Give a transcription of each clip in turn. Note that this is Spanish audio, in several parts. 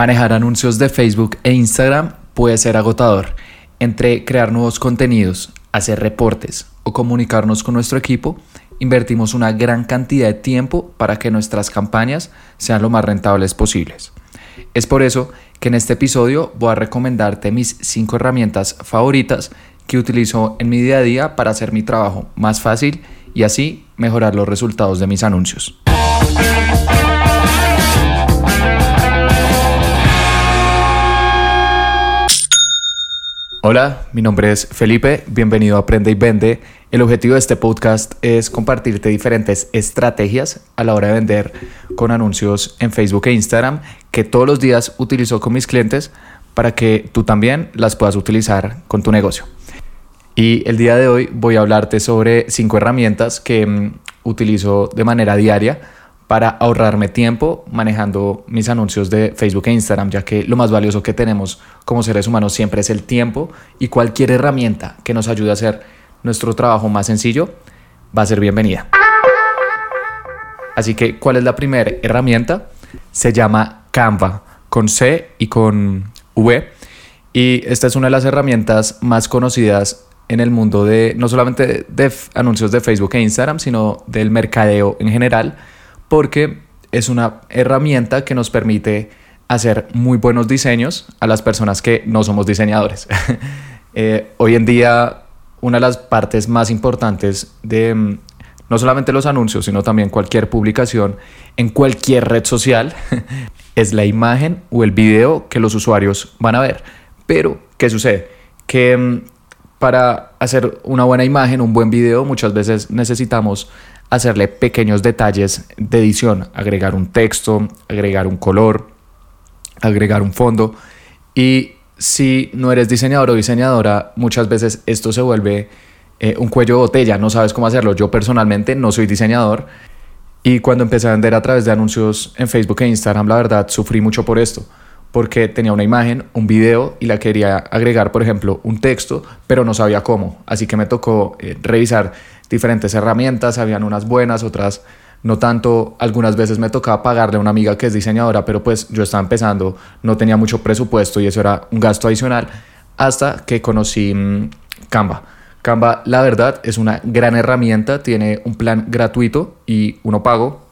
Manejar anuncios de Facebook e Instagram puede ser agotador. Entre crear nuevos contenidos, hacer reportes o comunicarnos con nuestro equipo, invertimos una gran cantidad de tiempo para que nuestras campañas sean lo más rentables posibles. Es por eso que en este episodio voy a recomendarte mis 5 herramientas favoritas que utilizo en mi día a día para hacer mi trabajo más fácil y así mejorar los resultados de mis anuncios. Hola, mi nombre es Felipe, bienvenido a Aprende y Vende. El objetivo de este podcast es compartirte diferentes estrategias a la hora de vender con anuncios en Facebook e Instagram que todos los días utilizo con mis clientes para que tú también las puedas utilizar con tu negocio. Y el día de hoy voy a hablarte sobre cinco herramientas que mm, utilizo de manera diaria para ahorrarme tiempo manejando mis anuncios de Facebook e Instagram, ya que lo más valioso que tenemos como seres humanos siempre es el tiempo y cualquier herramienta que nos ayude a hacer nuestro trabajo más sencillo va a ser bienvenida. Así que, ¿cuál es la primera herramienta? Se llama Canva, con C y con V. Y esta es una de las herramientas más conocidas en el mundo de no solamente de anuncios de Facebook e Instagram, sino del mercadeo en general porque es una herramienta que nos permite hacer muy buenos diseños a las personas que no somos diseñadores. Eh, hoy en día, una de las partes más importantes de mm, no solamente los anuncios, sino también cualquier publicación en cualquier red social es la imagen o el video que los usuarios van a ver. Pero, ¿qué sucede? Que mm, para hacer una buena imagen, un buen video, muchas veces necesitamos hacerle pequeños detalles de edición, agregar un texto, agregar un color, agregar un fondo. Y si no eres diseñador o diseñadora, muchas veces esto se vuelve eh, un cuello de botella, no sabes cómo hacerlo. Yo personalmente no soy diseñador y cuando empecé a vender a través de anuncios en Facebook e Instagram, la verdad, sufrí mucho por esto porque tenía una imagen, un video y la quería agregar, por ejemplo, un texto, pero no sabía cómo. Así que me tocó eh, revisar diferentes herramientas, habían unas buenas, otras no tanto. Algunas veces me tocaba pagarle a una amiga que es diseñadora, pero pues yo estaba empezando, no tenía mucho presupuesto y eso era un gasto adicional, hasta que conocí mm, Canva. Canva, la verdad, es una gran herramienta, tiene un plan gratuito y uno pago,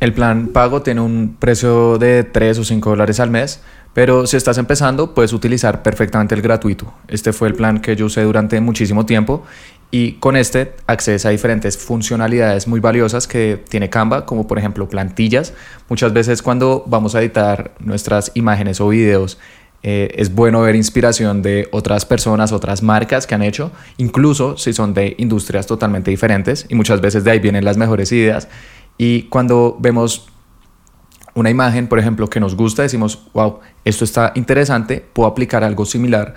el plan pago tiene un precio de 3 o 5 dólares al mes, pero si estás empezando puedes utilizar perfectamente el gratuito. Este fue el plan que yo usé durante muchísimo tiempo y con este accedes a diferentes funcionalidades muy valiosas que tiene Canva, como por ejemplo plantillas. Muchas veces cuando vamos a editar nuestras imágenes o videos, eh, es bueno ver inspiración de otras personas, otras marcas que han hecho, incluso si son de industrias totalmente diferentes y muchas veces de ahí vienen las mejores ideas. Y cuando vemos una imagen, por ejemplo, que nos gusta, decimos, wow, esto está interesante, puedo aplicar algo similar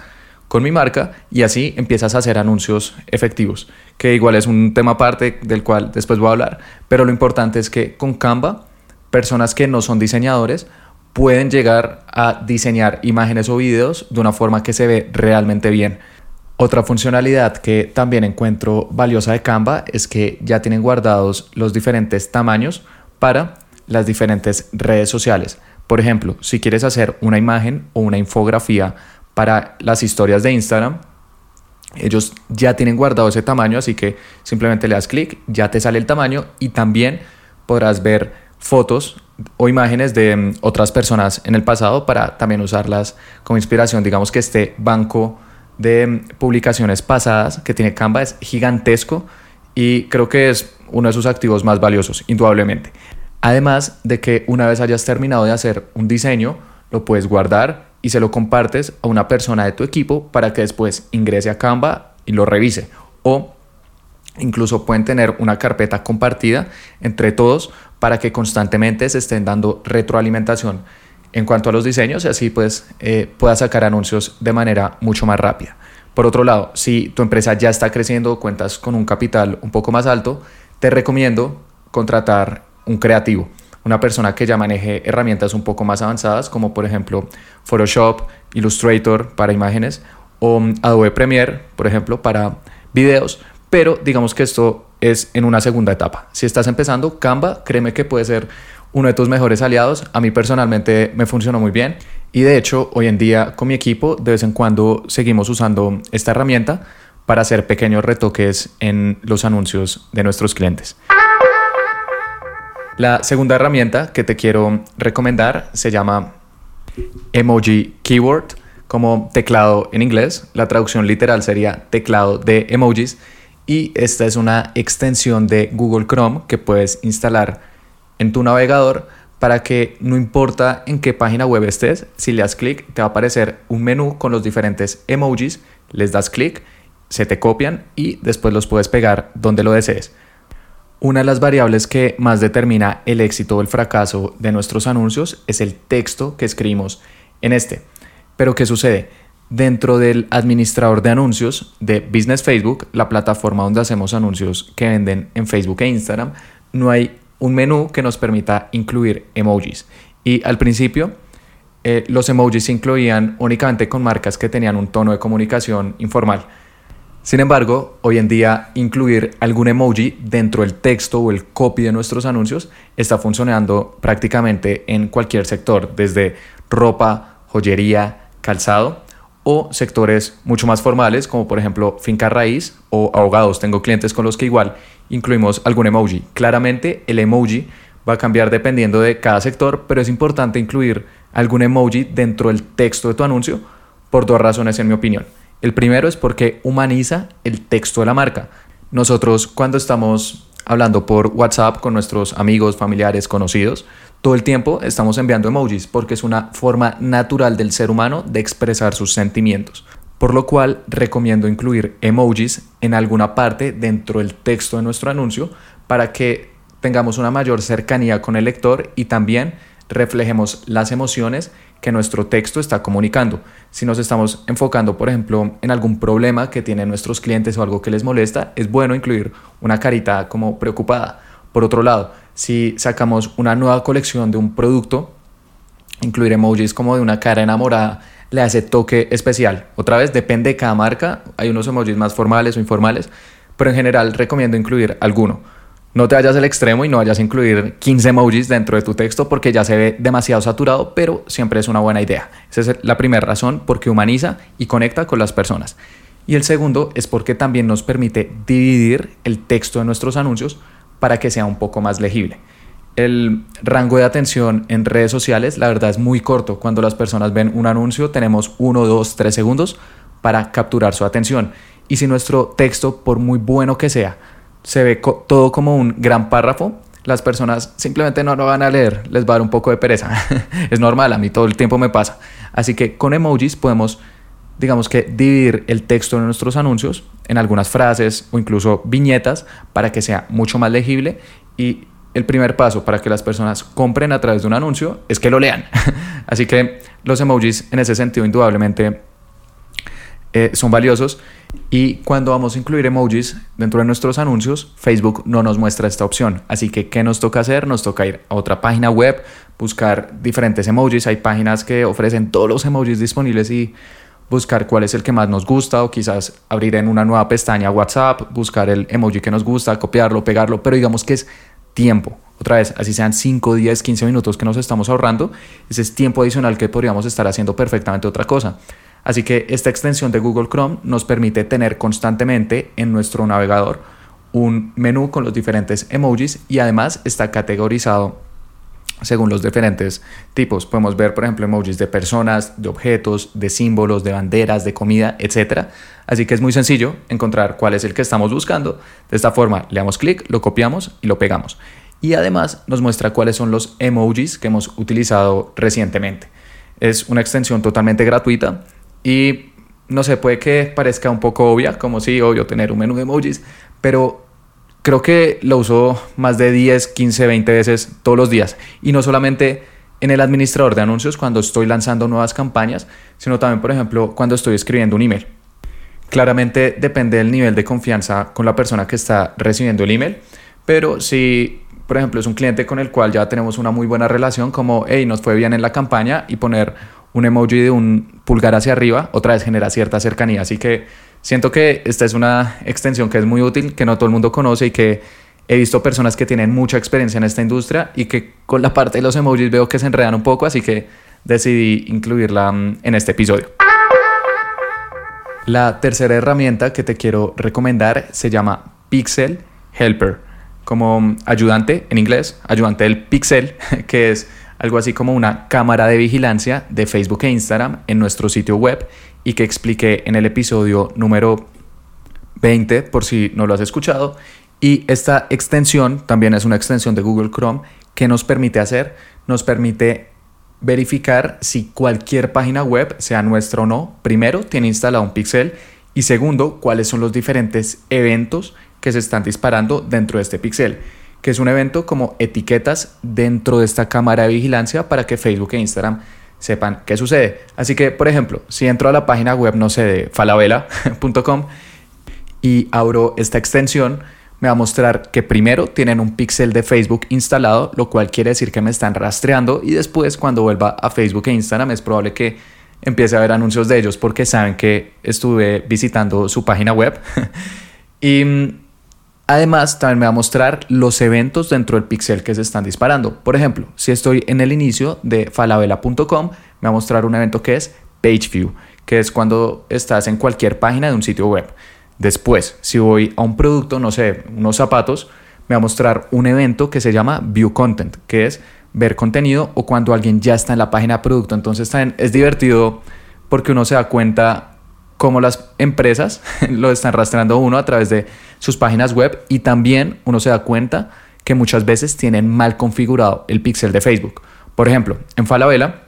con mi marca y así empiezas a hacer anuncios efectivos, que igual es un tema aparte del cual después voy a hablar, pero lo importante es que con Canva, personas que no son diseñadores pueden llegar a diseñar imágenes o videos de una forma que se ve realmente bien. Otra funcionalidad que también encuentro valiosa de Canva es que ya tienen guardados los diferentes tamaños para las diferentes redes sociales. Por ejemplo, si quieres hacer una imagen o una infografía para las historias de Instagram, ellos ya tienen guardado ese tamaño, así que simplemente le das clic, ya te sale el tamaño y también podrás ver fotos o imágenes de mm, otras personas en el pasado para también usarlas como inspiración. Digamos que este banco de publicaciones pasadas que tiene Canva es gigantesco y creo que es uno de sus activos más valiosos, indudablemente. Además de que una vez hayas terminado de hacer un diseño, lo puedes guardar y se lo compartes a una persona de tu equipo para que después ingrese a Canva y lo revise. O incluso pueden tener una carpeta compartida entre todos para que constantemente se estén dando retroalimentación en cuanto a los diseños y así pues eh, sacar anuncios de manera mucho más rápida. Por otro lado, si tu empresa ya está creciendo, cuentas con un capital un poco más alto, te recomiendo contratar un creativo, una persona que ya maneje herramientas un poco más avanzadas, como por ejemplo Photoshop, Illustrator para imágenes o Adobe Premiere, por ejemplo, para videos, pero digamos que esto es en una segunda etapa. Si estás empezando, Canva, créeme que puede ser uno de tus mejores aliados. A mí personalmente me funcionó muy bien y de hecho hoy en día con mi equipo de vez en cuando seguimos usando esta herramienta para hacer pequeños retoques en los anuncios de nuestros clientes. La segunda herramienta que te quiero recomendar se llama Emoji Keyword, como teclado en inglés. La traducción literal sería teclado de emojis. Y esta es una extensión de Google Chrome que puedes instalar en tu navegador para que no importa en qué página web estés, si le das clic te va a aparecer un menú con los diferentes emojis, les das clic, se te copian y después los puedes pegar donde lo desees. Una de las variables que más determina el éxito o el fracaso de nuestros anuncios es el texto que escribimos en este. Pero ¿qué sucede? Dentro del administrador de anuncios de Business Facebook, la plataforma donde hacemos anuncios que venden en Facebook e Instagram, no hay un menú que nos permita incluir emojis. Y al principio, eh, los emojis se incluían únicamente con marcas que tenían un tono de comunicación informal. Sin embargo, hoy en día incluir algún emoji dentro del texto o el copy de nuestros anuncios está funcionando prácticamente en cualquier sector, desde ropa, joyería, calzado o sectores mucho más formales como por ejemplo finca raíz o abogados. Tengo clientes con los que igual incluimos algún emoji. Claramente el emoji va a cambiar dependiendo de cada sector, pero es importante incluir algún emoji dentro del texto de tu anuncio por dos razones en mi opinión. El primero es porque humaniza el texto de la marca. Nosotros cuando estamos hablando por WhatsApp con nuestros amigos, familiares, conocidos, todo el tiempo estamos enviando emojis porque es una forma natural del ser humano de expresar sus sentimientos. Por lo cual recomiendo incluir emojis en alguna parte dentro del texto de nuestro anuncio para que tengamos una mayor cercanía con el lector y también reflejemos las emociones que nuestro texto está comunicando. Si nos estamos enfocando, por ejemplo, en algún problema que tienen nuestros clientes o algo que les molesta, es bueno incluir una carita como preocupada. Por otro lado, si sacamos una nueva colección de un producto, incluir emojis como de una cara enamorada le hace toque especial. Otra vez, depende de cada marca. Hay unos emojis más formales o informales, pero en general recomiendo incluir alguno. No te vayas al extremo y no vayas a incluir 15 emojis dentro de tu texto porque ya se ve demasiado saturado, pero siempre es una buena idea. Esa es la primera razón porque humaniza y conecta con las personas. Y el segundo es porque también nos permite dividir el texto de nuestros anuncios para que sea un poco más legible. El rango de atención en redes sociales, la verdad, es muy corto. Cuando las personas ven un anuncio, tenemos 1, 2, 3 segundos para capturar su atención. Y si nuestro texto, por muy bueno que sea, se ve todo como un gran párrafo, las personas simplemente no lo van a leer, les va a dar un poco de pereza. es normal, a mí todo el tiempo me pasa. Así que con emojis podemos, digamos que, dividir el texto de nuestros anuncios en algunas frases o incluso viñetas para que sea mucho más legible y el primer paso para que las personas compren a través de un anuncio es que lo lean. Así que los emojis en ese sentido indudablemente eh, son valiosos y cuando vamos a incluir emojis dentro de nuestros anuncios, Facebook no nos muestra esta opción. Así que, ¿qué nos toca hacer? Nos toca ir a otra página web, buscar diferentes emojis. Hay páginas que ofrecen todos los emojis disponibles y buscar cuál es el que más nos gusta o quizás abrir en una nueva pestaña WhatsApp, buscar el emoji que nos gusta, copiarlo, pegarlo, pero digamos que es tiempo. Otra vez, así sean 5, 10, 15 minutos que nos estamos ahorrando, ese es tiempo adicional que podríamos estar haciendo perfectamente otra cosa. Así que esta extensión de Google Chrome nos permite tener constantemente en nuestro navegador un menú con los diferentes emojis y además está categorizado según los diferentes tipos. Podemos ver, por ejemplo, emojis de personas, de objetos, de símbolos, de banderas, de comida, etc. Así que es muy sencillo encontrar cuál es el que estamos buscando. De esta forma, le damos clic, lo copiamos y lo pegamos. Y además nos muestra cuáles son los emojis que hemos utilizado recientemente. Es una extensión totalmente gratuita y no sé, puede que parezca un poco obvia, como si obvio tener un menú de emojis, pero creo que lo uso más de 10, 15, 20 veces todos los días. Y no solamente en el administrador de anuncios cuando estoy lanzando nuevas campañas, sino también, por ejemplo, cuando estoy escribiendo un email. Claramente depende del nivel de confianza con la persona que está recibiendo el email, pero si, por ejemplo, es un cliente con el cual ya tenemos una muy buena relación, como, hey, nos fue bien en la campaña y poner un emoji de un pulgar hacia arriba, otra vez genera cierta cercanía. Así que siento que esta es una extensión que es muy útil, que no todo el mundo conoce y que He visto personas que tienen mucha experiencia en esta industria y que con la parte de los emojis veo que se enredan un poco, así que decidí incluirla mm, en este episodio. La tercera herramienta que te quiero recomendar se llama Pixel Helper, como ayudante en inglés, ayudante del Pixel, que es algo así como una cámara de vigilancia de Facebook e Instagram en nuestro sitio web y que expliqué en el episodio número 20 por si no lo has escuchado. Y esta extensión también es una extensión de Google Chrome que nos permite hacer, nos permite verificar si cualquier página web, sea nuestra o no, primero tiene instalado un pixel y segundo, cuáles son los diferentes eventos que se están disparando dentro de este pixel, que es un evento como etiquetas dentro de esta cámara de vigilancia para que Facebook e Instagram sepan qué sucede. Así que, por ejemplo, si entro a la página web, no sé, de falabella.com y abro esta extensión, me va a mostrar que primero tienen un pixel de Facebook instalado, lo cual quiere decir que me están rastreando y después cuando vuelva a Facebook e Instagram es probable que empiece a ver anuncios de ellos porque saben que estuve visitando su página web. y mm, además también me va a mostrar los eventos dentro del pixel que se están disparando. Por ejemplo, si estoy en el inicio de falabella.com, me va a mostrar un evento que es Page View, que es cuando estás en cualquier página de un sitio web. Después, si voy a un producto, no sé, unos zapatos, me va a mostrar un evento que se llama View Content, que es ver contenido o cuando alguien ya está en la página de producto. Entonces también es divertido porque uno se da cuenta cómo las empresas lo están rastreando uno a través de sus páginas web y también uno se da cuenta que muchas veces tienen mal configurado el pixel de Facebook. Por ejemplo, en Falabella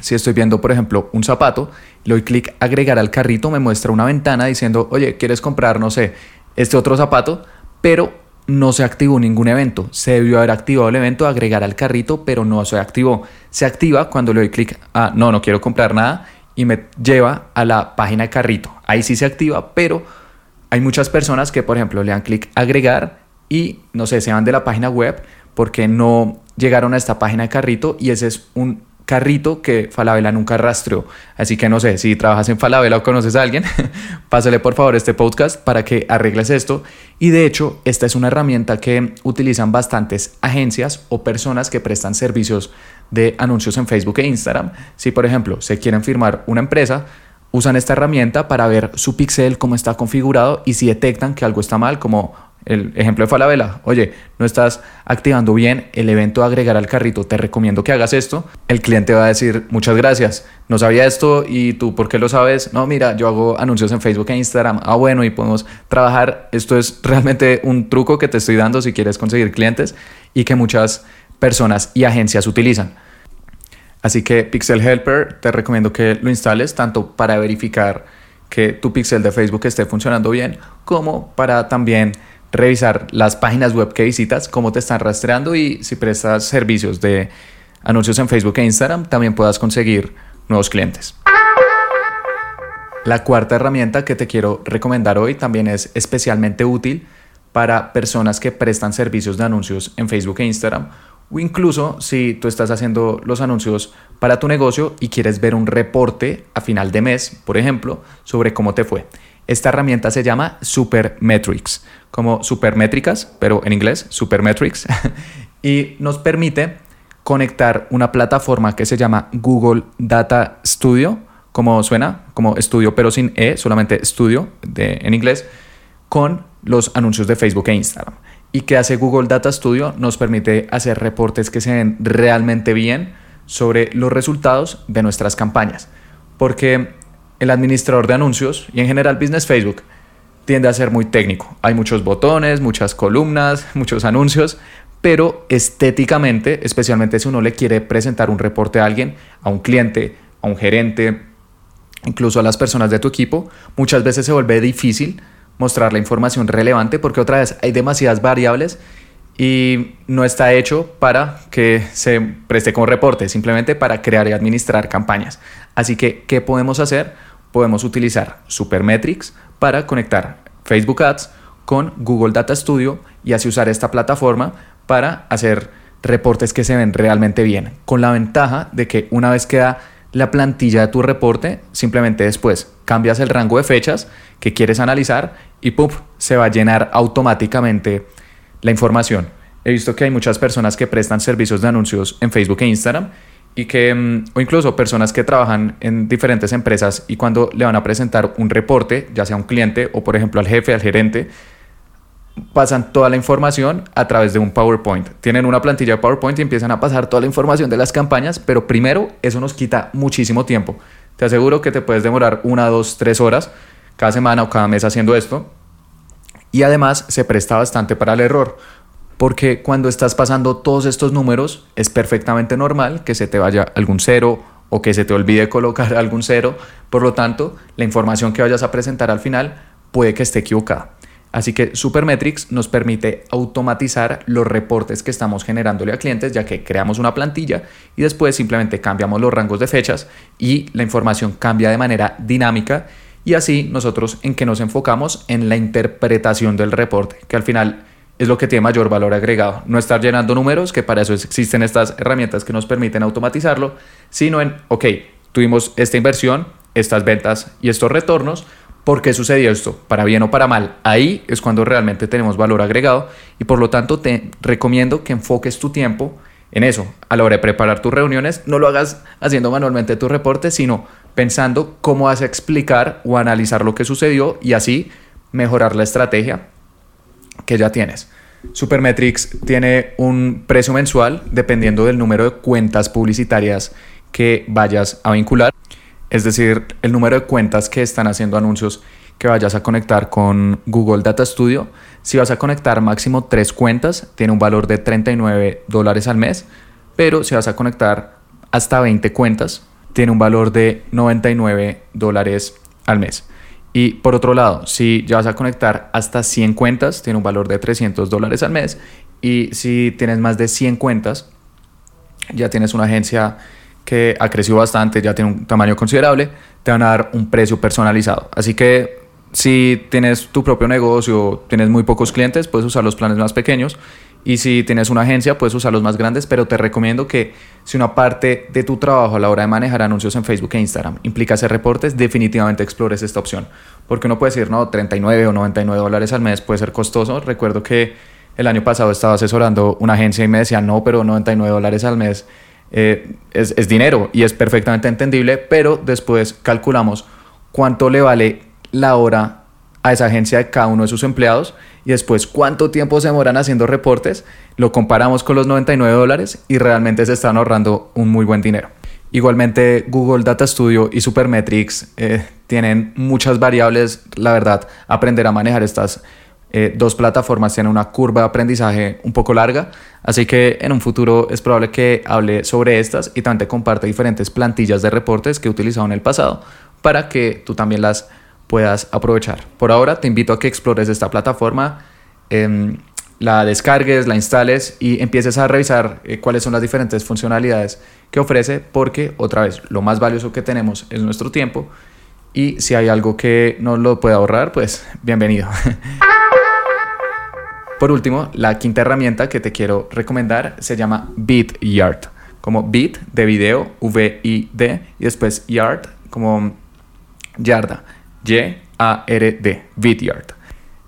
si estoy viendo, por ejemplo, un zapato, le doy clic agregar al carrito, me muestra una ventana diciendo, oye, ¿quieres comprar, no sé, este otro zapato? Pero no se activó ningún evento. Se debió haber activado el evento agregar al carrito, pero no se activó. Se activa cuando le doy clic a no, no quiero comprar nada y me lleva a la página de carrito. Ahí sí se activa, pero hay muchas personas que, por ejemplo, le dan clic agregar y no sé, se van de la página web porque no llegaron a esta página de carrito y ese es un carrito que Falabella nunca rastreó. Así que no sé, si trabajas en Falabella o conoces a alguien, pásale por favor este podcast para que arregles esto. Y de hecho, esta es una herramienta que utilizan bastantes agencias o personas que prestan servicios de anuncios en Facebook e Instagram. Si por ejemplo se quieren firmar una empresa, usan esta herramienta para ver su pixel, cómo está configurado y si detectan que algo está mal, como el ejemplo de Falabella, oye, no estás activando bien el evento de agregar al carrito, te recomiendo que hagas esto. El cliente va a decir, muchas gracias, no sabía esto y tú, ¿por qué lo sabes? No, mira, yo hago anuncios en Facebook e Instagram. Ah, bueno, y podemos trabajar. Esto es realmente un truco que te estoy dando si quieres conseguir clientes y que muchas personas y agencias utilizan. Así que Pixel Helper te recomiendo que lo instales tanto para verificar que tu pixel de Facebook esté funcionando bien, como para también revisar las páginas web que visitas, cómo te están rastreando y si prestas servicios de anuncios en Facebook e Instagram, también puedas conseguir nuevos clientes. La cuarta herramienta que te quiero recomendar hoy también es especialmente útil para personas que prestan servicios de anuncios en Facebook e Instagram o incluso si tú estás haciendo los anuncios para tu negocio y quieres ver un reporte a final de mes, por ejemplo, sobre cómo te fue. Esta herramienta se llama Supermetrics, como supermétricas, pero en inglés, Supermetrics, y nos permite conectar una plataforma que se llama Google Data Studio, como suena, como estudio pero sin E, solamente estudio en inglés, con los anuncios de Facebook e Instagram. ¿Y que hace Google Data Studio? Nos permite hacer reportes que se ven realmente bien sobre los resultados de nuestras campañas. Porque el administrador de anuncios y en general Business Facebook tiende a ser muy técnico. Hay muchos botones, muchas columnas, muchos anuncios, pero estéticamente, especialmente si uno le quiere presentar un reporte a alguien, a un cliente, a un gerente, incluso a las personas de tu equipo, muchas veces se vuelve difícil mostrar la información relevante porque otra vez hay demasiadas variables y no está hecho para que se preste como reporte, simplemente para crear y administrar campañas. Así que, ¿qué podemos hacer? podemos utilizar Supermetrics para conectar Facebook Ads con Google Data Studio y así usar esta plataforma para hacer reportes que se ven realmente bien, con la ventaja de que una vez queda la plantilla de tu reporte, simplemente después cambias el rango de fechas que quieres analizar y ¡pum! se va a llenar automáticamente la información. He visto que hay muchas personas que prestan servicios de anuncios en Facebook e Instagram y que, mm, o incluso personas que trabajan en diferentes empresas y cuando le van a presentar un reporte, ya sea a un cliente o por ejemplo al jefe, al gerente, pasan toda la información a través de un PowerPoint. Tienen una plantilla de PowerPoint y empiezan a pasar toda la información de las campañas, pero primero eso nos quita muchísimo tiempo. Te aseguro que te puedes demorar una, dos, tres horas cada semana o cada mes haciendo esto. Y además se presta bastante para el error, porque cuando estás pasando todos estos números es perfectamente normal que se te vaya algún cero o que se te olvide colocar algún cero. Por lo tanto, la información que vayas a presentar al final puede que esté equivocada. Así que Supermetrics nos permite automatizar los reportes que estamos generándole a clientes, ya que creamos una plantilla y después simplemente cambiamos los rangos de fechas y la información cambia de manera dinámica y así nosotros en que nos enfocamos en la interpretación del reporte, que al final es lo que tiene mayor valor agregado. No estar llenando números, que para eso existen estas herramientas que nos permiten automatizarlo, sino en, ok, tuvimos esta inversión, estas ventas y estos retornos, ¿Por qué sucedió esto? ¿Para bien o para mal? Ahí es cuando realmente tenemos valor agregado y por lo tanto te recomiendo que enfoques tu tiempo en eso. A la hora de preparar tus reuniones, no lo hagas haciendo manualmente tu reporte, sino pensando cómo vas a explicar o analizar lo que sucedió y así mejorar la estrategia que ya tienes. Supermetrics tiene un precio mensual dependiendo del número de cuentas publicitarias que vayas a vincular es decir, el número de cuentas que están haciendo anuncios que vayas a conectar con Google Data Studio. Si vas a conectar máximo tres cuentas, tiene un valor de 39 dólares al mes, pero si vas a conectar hasta 20 cuentas, tiene un valor de 99 dólares al mes. Y por otro lado, si ya vas a conectar hasta 100 cuentas, tiene un valor de 300 dólares al mes. Y si tienes más de 100 cuentas, ya tienes una agencia que ha crecido bastante, ya tiene un tamaño considerable, te van a dar un precio personalizado. Así que si tienes tu propio negocio, tienes muy pocos clientes, puedes usar los planes más pequeños. Y si tienes una agencia, puedes usar los más grandes, pero te recomiendo que si una parte de tu trabajo a la hora de manejar anuncios en Facebook e Instagram implica hacer reportes, definitivamente explores esta opción. Porque uno puede decir, no, 39 o 99 dólares al mes puede ser costoso. Recuerdo que el año pasado estaba asesorando una agencia y me decía, no, pero 99 dólares al mes eh, es, es dinero y es perfectamente entendible, pero después calculamos cuánto le vale la hora a esa agencia de cada uno de sus empleados y después cuánto tiempo se demoran haciendo reportes, lo comparamos con los 99 dólares y realmente se están ahorrando un muy buen dinero. Igualmente Google Data Studio y Supermetrics eh, tienen muchas variables, la verdad, aprender a manejar estas eh, dos plataformas tienen una curva de aprendizaje un poco larga, así que en un futuro es probable que hable sobre estas y también te comparte diferentes plantillas de reportes que he utilizado en el pasado para que tú también las puedas aprovechar. Por ahora te invito a que explores esta plataforma, em, la descargues, la instales y empieces a revisar eh, cuáles son las diferentes funcionalidades que ofrece porque otra vez lo más valioso que tenemos es nuestro tiempo y si hay algo que no lo puede ahorrar pues bienvenido. Por último, la quinta herramienta que te quiero recomendar se llama BitYard, como bit de video, V-I-D, y después yard como yarda, Y-A-R-D, BitYard.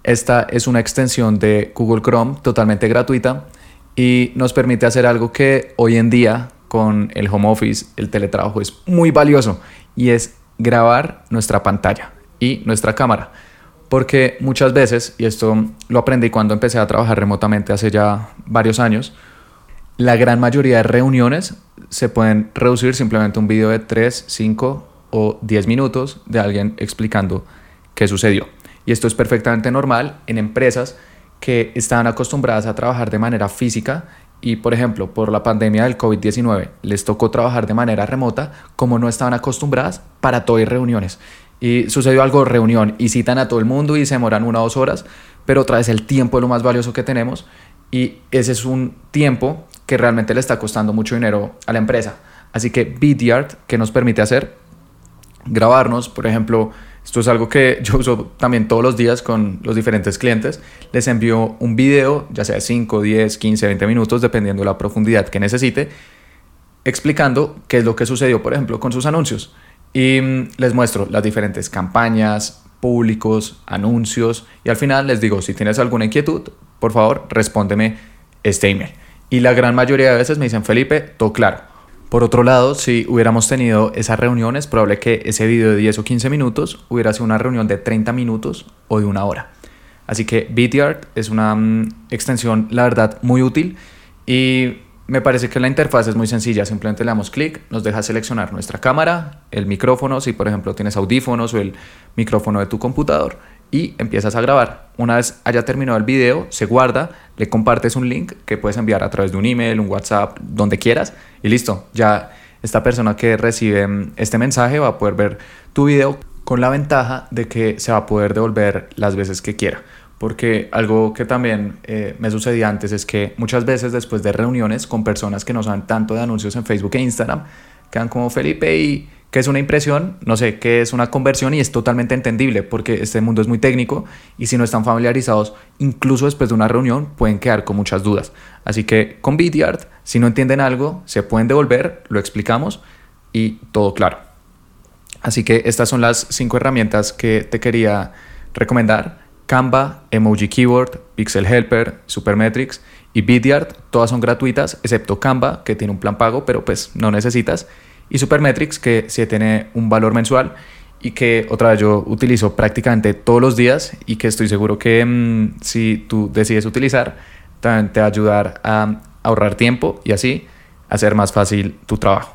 Esta es una extensión de Google Chrome totalmente gratuita y nos permite hacer algo que hoy en día con el home office, el teletrabajo es muy valioso y es grabar nuestra pantalla y nuestra cámara. Porque muchas veces, y esto lo aprendí cuando empecé a trabajar remotamente hace ya varios años, la gran mayoría de reuniones se pueden reducir simplemente un video de 3, 5 o 10 minutos de alguien explicando qué sucedió. Y esto es perfectamente normal en empresas que están acostumbradas a trabajar de manera física y, por ejemplo, por la pandemia del COVID-19 les tocó trabajar de manera remota como no estaban acostumbradas para todo reuniones y sucedió algo, reunión, y citan a todo el mundo y se demoran una o dos horas, pero otra vez el tiempo es lo más valioso que tenemos y ese es un tiempo que realmente le está costando mucho dinero a la empresa. Así que Vidyard, que nos permite hacer? Grabarnos, por ejemplo, esto es algo que yo uso también todos los días con los diferentes clientes. Les envío un video, ya sea 5, 10, 15, 20 minutos, dependiendo de la profundidad que necesite, explicando qué es lo que sucedió, por ejemplo, con sus anuncios. Y mm, les muestro las diferentes campañas, públicos, anuncios y al final les digo, si tienes alguna inquietud, por favor, respóndeme este email. Y la gran mayoría de veces me dicen, Felipe, todo claro. Por otro lado, si hubiéramos tenido esas reuniones, probable que ese video de 10 o 15 minutos hubiera sido una reunión de 30 minutos o de una hora. Así que BTR es una mm, extensión, la verdad, muy útil y me parece que la interfaz es muy sencilla. Simplemente le damos clic, nos deja seleccionar nuestra cámara, el micrófono, si por ejemplo tienes audífonos o el micrófono de tu computador y empiezas a grabar. Una vez haya terminado el video, se guarda, le compartes un link que puedes enviar a través de un email, un WhatsApp, donde quieras y listo. Ya esta persona que recibe mm, este mensaje va a poder ver tu video con la ventaja de que se va a poder devolver las veces que quiera. Porque algo que también eh, me sucedía antes es que muchas veces después de reuniones con personas que no saben tanto de anuncios en Facebook e Instagram, quedan como Felipe y qué es una impresión, no sé, qué es una conversión y es totalmente entendible porque este mundo es muy técnico y si no están familiarizados, incluso después de una reunión pueden quedar con muchas dudas. Así que con Vidyard, si no entienden algo, se pueden devolver, lo explicamos y todo claro. Así que estas son las cinco herramientas que te quería recomendar. Canva, Emoji Keyboard, Pixel Helper, Supermetrics y Vidyard, todas son gratuitas, excepto Canva, que tiene un plan pago, pero pues no necesitas, y Supermetrics, que sí tiene un valor mensual y que otra vez yo utilizo prácticamente todos los días y que estoy seguro que mm, si tú decides utilizar, también te va a ayudar a ahorrar tiempo y así hacer más fácil tu trabajo.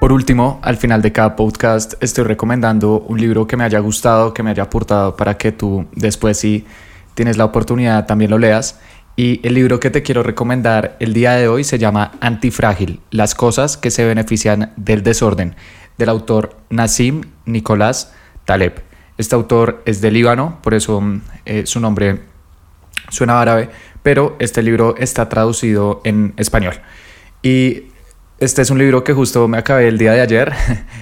Por último, al final de cada podcast estoy recomendando un libro que me haya gustado, que me haya aportado para que tú después si tienes la oportunidad también lo leas. Y el libro que te quiero recomendar el día de hoy se llama Antifrágil, las cosas que se benefician del desorden, del autor Nassim Nicolás Taleb. Este autor es de Líbano, por eso mm, eh, su nombre suena árabe, pero este libro está traducido en español. Y este es un libro que justo me acabé el día de ayer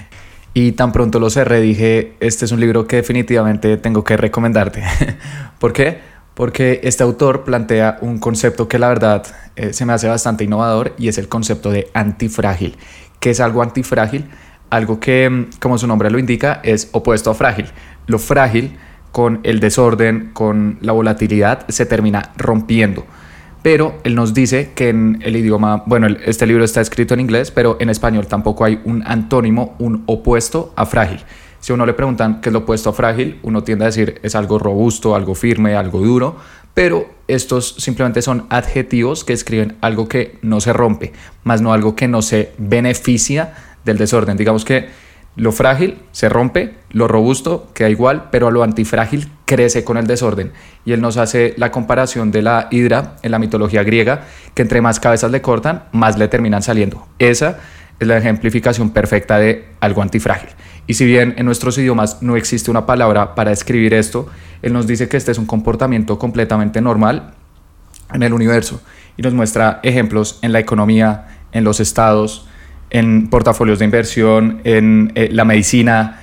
y tan pronto lo cerré dije, este es un libro que definitivamente tengo que recomendarte. ¿Por qué? Porque este autor plantea un concepto que la verdad eh, se me hace bastante innovador y es el concepto de antifrágil. ¿Qué es algo antifrágil? Algo que, mm, como su nombre lo indica, es opuesto a frágil. Lo frágil con el desorden, con la volatilidad, se termina rompiendo pero él nos dice que en el idioma, bueno, este libro está escrito en inglés, pero en español tampoco hay un antónimo, un opuesto a frágil. Si a uno le preguntan qué es lo opuesto a frágil, uno tiende a decir es algo robusto, algo firme, algo duro, pero estos simplemente son adjetivos que escriben algo que no se rompe, más no algo que no se beneficia del desorden. Digamos que lo frágil se rompe, lo robusto queda igual, pero lo antifrágil crece con el desorden. Y él nos hace la comparación de la hidra en la mitología griega, que entre más cabezas le cortan, más le terminan saliendo. Esa es la ejemplificación perfecta de algo antifrágil. Y si bien en nuestros idiomas no existe una palabra para escribir esto, él nos dice que este es un comportamiento completamente normal en el universo y nos muestra ejemplos en la economía, en los estados, en portafolios de inversión, en eh, la medicina,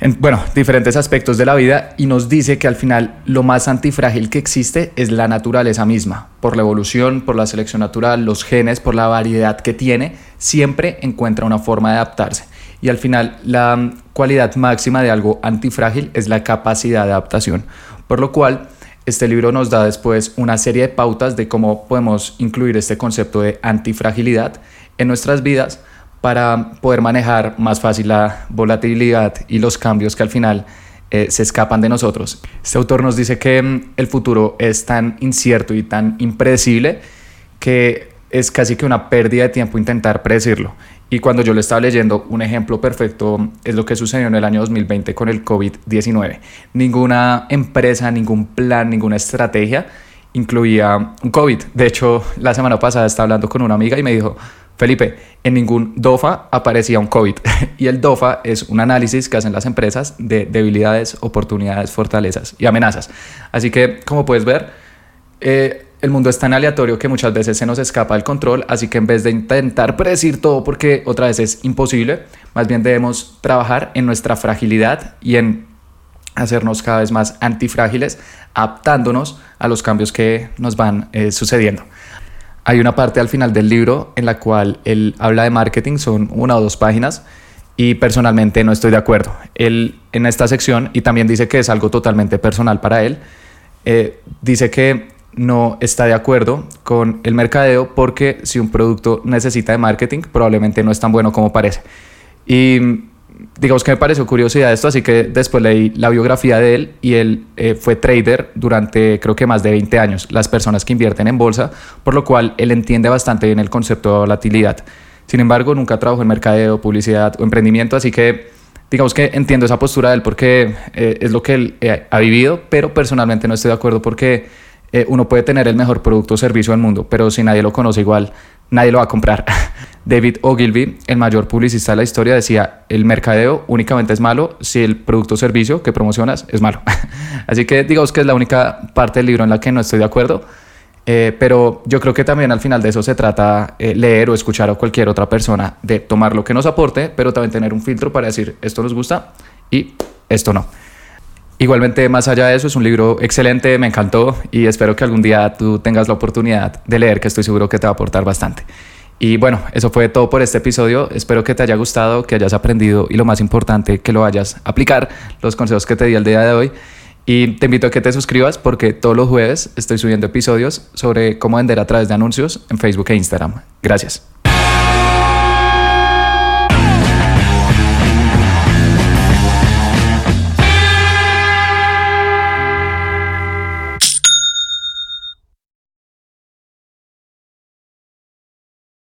en, bueno, diferentes aspectos de la vida y nos dice que al final lo más antifrágil que existe es la naturaleza misma. Por la evolución, por la selección natural, los genes, por la variedad que tiene, siempre encuentra una forma de adaptarse. Y al final la cualidad máxima de algo antifrágil es la capacidad de adaptación. Por lo cual, este libro nos da después una serie de pautas de cómo podemos incluir este concepto de antifragilidad en nuestras vidas para poder manejar más fácil la volatilidad y los cambios que al final eh, se escapan de nosotros. Este autor nos dice que mm, el futuro es tan incierto y tan impredecible que es casi que una pérdida de tiempo intentar predecirlo. Y cuando yo le estaba leyendo, un ejemplo perfecto es lo que sucedió en el año 2020 con el COVID-19. Ninguna empresa, ningún plan, ninguna estrategia incluía un COVID. De hecho, la semana pasada estaba hablando con una amiga y me dijo, Felipe, en ningún DOFA aparecía un COVID. y el DOFA es un análisis que hacen las empresas de debilidades, oportunidades, fortalezas y amenazas. Así que, como puedes ver, eh, el mundo es tan aleatorio que muchas veces se nos escapa el control, así que en vez de intentar predecir todo porque otra vez es imposible, más bien debemos trabajar en nuestra fragilidad y en hacernos cada vez más antifrágiles, adaptándonos a los cambios que nos van eh, sucediendo. Hay una parte al final del libro en la cual él habla de marketing, son una o dos páginas, y personalmente no estoy de acuerdo. Él en esta sección, y también dice que es algo totalmente personal para él, eh, dice que no está de acuerdo con el mercadeo porque si un producto necesita de marketing, probablemente no es tan bueno como parece. Y digamos que me pareció curiosidad esto, así que después leí la biografía de él y él eh, fue trader durante creo que más de 20 años, las personas que invierten en bolsa, por lo cual él entiende bastante bien el concepto de volatilidad. Sin embargo, nunca trabajó en mercadeo, publicidad o emprendimiento, así que digamos que entiendo esa postura de él porque eh, es lo que él eh, ha vivido, pero personalmente no estoy de acuerdo porque uno puede tener el mejor producto o servicio del mundo, pero si nadie lo conoce igual, nadie lo va a comprar. David Ogilvy, el mayor publicista de la historia, decía, el mercadeo únicamente es malo si el producto o servicio que promocionas es malo. Así que digamos que es la única parte del libro en la que no estoy de acuerdo, eh, pero yo creo que también al final de eso se trata eh, leer o escuchar a cualquier otra persona, de tomar lo que nos aporte, pero también tener un filtro para decir, esto nos gusta y esto no. Igualmente, más allá de eso, es un libro excelente, me encantó y espero que algún día tú tengas la oportunidad de leer, que estoy seguro que te va a aportar bastante. Y bueno, eso fue todo por este episodio. Espero que te haya gustado, que hayas aprendido y lo más importante, que lo vayas a aplicar, los consejos que te di el día de hoy. Y te invito a que te suscribas porque todos los jueves estoy subiendo episodios sobre cómo vender a través de anuncios en Facebook e Instagram. Gracias.